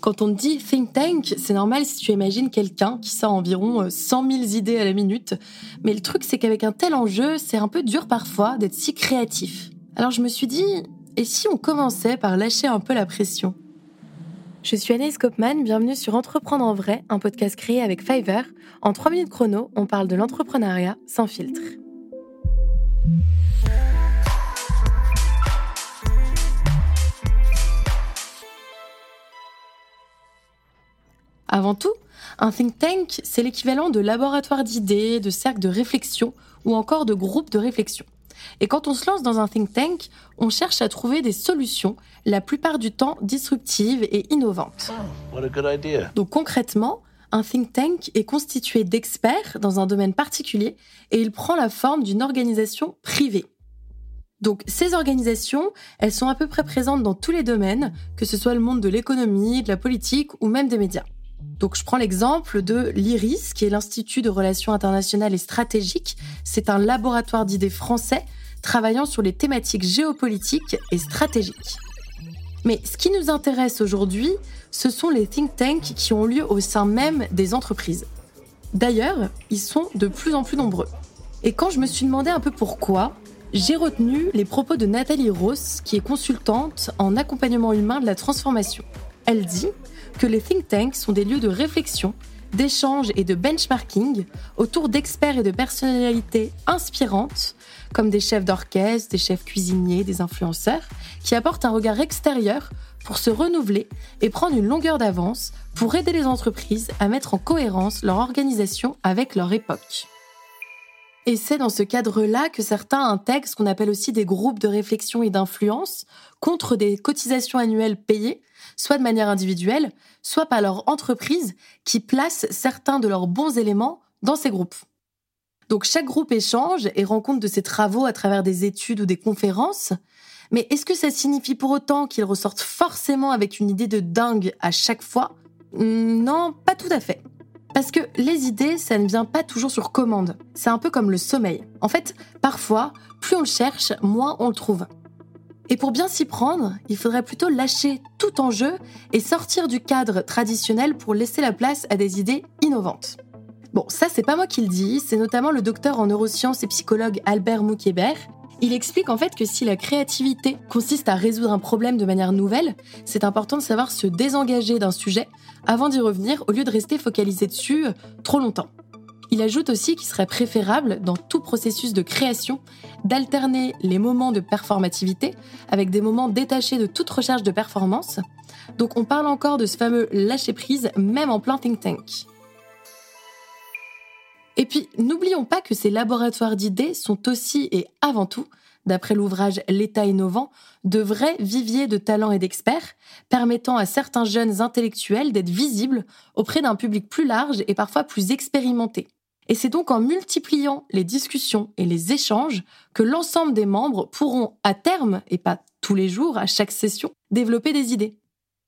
Quand on dit think tank, c'est normal si tu imagines quelqu'un qui sort environ 100 euh, 000 idées à la minute. Mais le truc, c'est qu'avec un tel enjeu, c'est un peu dur parfois d'être si créatif. Alors je me suis dit, et si on commençait par lâcher un peu la pression? Je suis Anaïs Kopman, bienvenue sur Entreprendre en vrai, un podcast créé avec Fiverr. En 3 minutes chrono, on parle de l'entrepreneuriat sans filtre. Avant tout, un think tank, c'est l'équivalent de laboratoire d'idées, de cercle de réflexion ou encore de groupe de réflexion. Et quand on se lance dans un think tank, on cherche à trouver des solutions, la plupart du temps disruptives et innovantes. What a good idea. Donc concrètement, un think tank est constitué d'experts dans un domaine particulier et il prend la forme d'une organisation privée. Donc ces organisations, elles sont à peu près présentes dans tous les domaines, que ce soit le monde de l'économie, de la politique ou même des médias. Donc je prends l'exemple de l'IRIS, qui est l'Institut de Relations internationales et stratégiques. C'est un laboratoire d'idées français travaillant sur les thématiques géopolitiques et stratégiques. Mais ce qui nous intéresse aujourd'hui, ce sont les think tanks qui ont lieu au sein même des entreprises. D'ailleurs, ils sont de plus en plus nombreux. Et quand je me suis demandé un peu pourquoi, j'ai retenu les propos de Nathalie Ross, qui est consultante en accompagnement humain de la transformation. Elle dit que les think tanks sont des lieux de réflexion, d'échange et de benchmarking autour d'experts et de personnalités inspirantes, comme des chefs d'orchestre, des chefs cuisiniers, des influenceurs, qui apportent un regard extérieur pour se renouveler et prendre une longueur d'avance pour aider les entreprises à mettre en cohérence leur organisation avec leur époque. Et c'est dans ce cadre-là que certains intègrent ce qu'on appelle aussi des groupes de réflexion et d'influence contre des cotisations annuelles payées soit de manière individuelle, soit par leur entreprise qui place certains de leurs bons éléments dans ces groupes. Donc chaque groupe échange et rend compte de ses travaux à travers des études ou des conférences, mais est-ce que ça signifie pour autant qu'ils ressortent forcément avec une idée de dingue à chaque fois? Hmm, Non, pas tout à fait. Parce que les idées, ça ne vient pas toujours sur commande. C'est un peu comme le sommeil. En fait, parfois, plus on le cherche, moins on le trouve. Et pour bien s'y prendre, il faudrait plutôt lâcher tout enjeu et sortir du cadre traditionnel pour laisser la place à des idées innovantes. Bon, ça c'est pas moi qui le dis, c'est notamment le docteur en neurosciences et psychologue Albert Moukébert. Il explique en fait que si la créativité consiste à résoudre un problème de manière nouvelle, c'est important de savoir se désengager d'un sujet avant d'y revenir au lieu de rester focalisé dessus trop longtemps. Il ajoute aussi qu'il serait préférable, dans tout processus de création, d'alterner les moments de performativité avec des moments détachés de toute recherche de performance. Donc on parle encore de ce fameux lâcher-prise, même en plein think tank. Et puis, n'oublions pas que ces laboratoires d'idées sont aussi et avant tout, d'après l'ouvrage L'État innovant, de vrais viviers de talents et d'experts, permettant à certains jeunes intellectuels d'être visibles auprès d'un public plus large et parfois plus expérimenté. Et c'est donc en multipliant les discussions et les échanges que l'ensemble des membres pourront à terme, et pas tous les jours, à chaque session, développer des idées.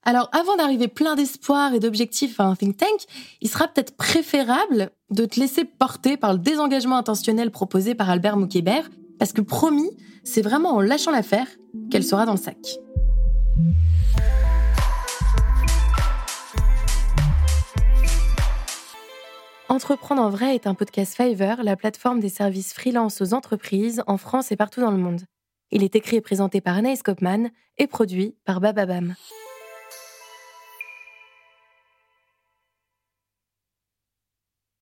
Alors avant d'arriver plein d'espoir et d'objectifs à un think tank, il sera peut-être préférable de te laisser porter par le désengagement intentionnel proposé par Albert Moukébert, parce que promis, c'est vraiment en lâchant l'affaire qu'elle sera dans le sac. Entreprendre en vrai est un podcast Fiverr, la plateforme des services freelance aux entreprises en France et partout dans le monde. Il est écrit et présenté par Anaïs Kopman et produit par Bababam.